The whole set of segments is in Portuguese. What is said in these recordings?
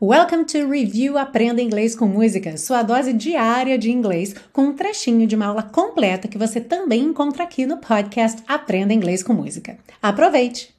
Welcome to Review Aprenda Inglês com Música, sua dose diária de inglês, com um trechinho de uma aula completa que você também encontra aqui no podcast Aprenda Inglês com Música. Aproveite!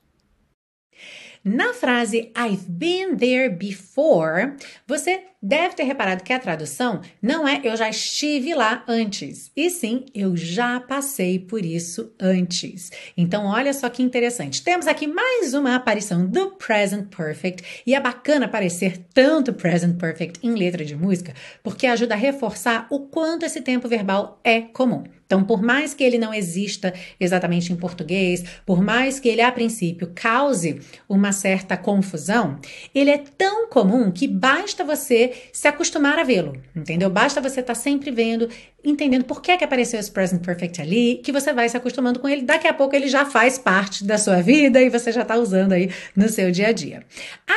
Na frase I've been there before, você deve ter reparado que a tradução não é eu já estive lá antes, e sim eu já passei por isso antes. Então, olha só que interessante. Temos aqui mais uma aparição do present perfect, e é bacana aparecer tanto present perfect em letra de música, porque ajuda a reforçar o quanto esse tempo verbal é comum. Então, por mais que ele não exista exatamente em português, por mais que ele a princípio cause uma certa confusão, ele é tão comum que basta você se acostumar a vê-lo, entendeu? Basta você estar tá sempre vendo, entendendo por que, é que apareceu esse present perfect ali, que você vai se acostumando com ele. Daqui a pouco ele já faz parte da sua vida e você já está usando aí no seu dia a dia.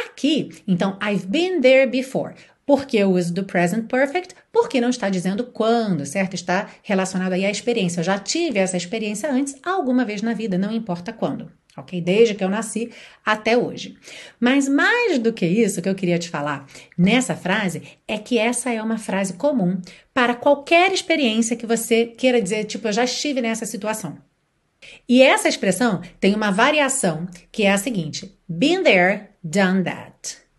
Aqui, então, I've been there before. Por que o uso do present perfect? Porque não está dizendo quando, certo? Está relacionado aí à experiência. Eu já tive essa experiência antes, alguma vez na vida, não importa quando. Ok? Desde que eu nasci até hoje. Mas mais do que isso que eu queria te falar nessa frase é que essa é uma frase comum para qualquer experiência que você queira dizer, tipo, eu já estive nessa situação. E essa expressão tem uma variação que é a seguinte: been there, done that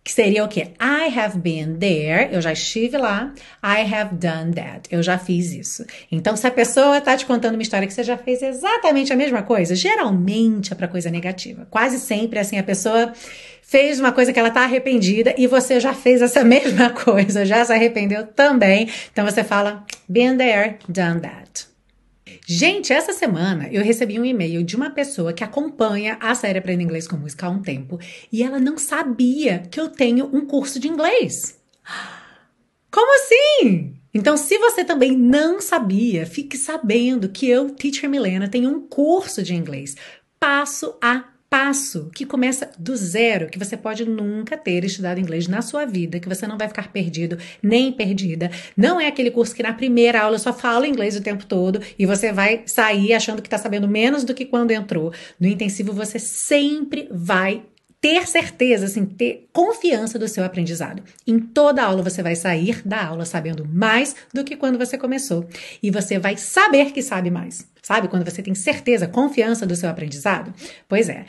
que seria o quê? I have been there, eu já estive lá. I have done that, eu já fiz isso. Então, se a pessoa está te contando uma história que você já fez exatamente a mesma coisa, geralmente é para coisa negativa. Quase sempre, assim, a pessoa fez uma coisa que ela está arrependida e você já fez essa mesma coisa, já se arrependeu também. Então, você fala, been there, done that. Gente, essa semana eu recebi um e-mail de uma pessoa que acompanha a série Aprenda Inglês com Música há um tempo e ela não sabia que eu tenho um curso de inglês. Como assim? Então, se você também não sabia, fique sabendo que eu, Teacher Milena, tenho um curso de inglês passo a passo que começa do zero, que você pode nunca ter estudado inglês na sua vida, que você não vai ficar perdido nem perdida. Não é aquele curso que na primeira aula só fala inglês o tempo todo e você vai sair achando que está sabendo menos do que quando entrou. No intensivo você sempre vai ter certeza, assim, ter confiança do seu aprendizado. Em toda aula você vai sair da aula sabendo mais do que quando você começou e você vai saber que sabe mais. Sabe quando você tem certeza, confiança do seu aprendizado? Pois é.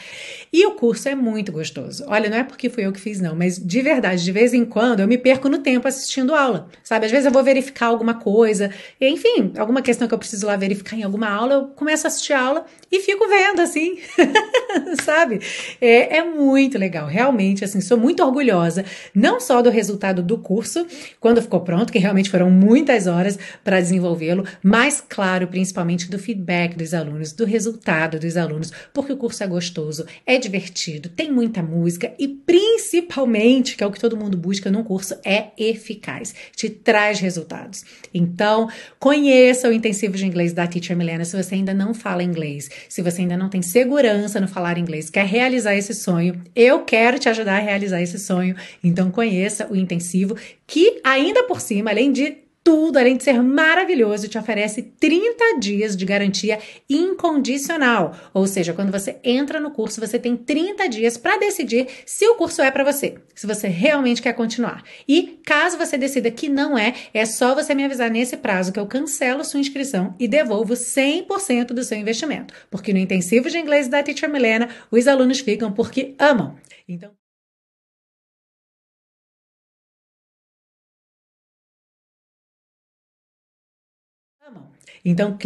E o curso é muito gostoso. Olha, não é porque fui eu que fiz, não, mas de verdade, de vez em quando eu me perco no tempo assistindo aula. Sabe? Às vezes eu vou verificar alguma coisa, enfim, alguma questão que eu preciso lá verificar em alguma aula, eu começo a assistir aula e fico vendo, assim. Sabe? É, é muito legal. Realmente, assim, sou muito orgulhosa, não só do resultado do curso, quando ficou pronto, que realmente foram muitas horas para desenvolvê-lo, mas, claro, principalmente do feedback feedback dos alunos, do resultado dos alunos, porque o curso é gostoso, é divertido, tem muita música e principalmente, que é o que todo mundo busca num curso, é eficaz, te traz resultados. Então, conheça o intensivo de inglês da Teacher Milena se você ainda não fala inglês, se você ainda não tem segurança no falar inglês, quer realizar esse sonho, eu quero te ajudar a realizar esse sonho. Então, conheça o intensivo que ainda por cima, além de tudo, além de ser maravilhoso, te oferece 30 dias de garantia incondicional. Ou seja, quando você entra no curso, você tem 30 dias para decidir se o curso é para você, se você realmente quer continuar. E caso você decida que não é, é só você me avisar nesse prazo que eu cancelo sua inscrição e devolvo 100% do seu investimento. Porque no intensivo de inglês da Teacher Milena, os alunos ficam porque amam. Então, Então,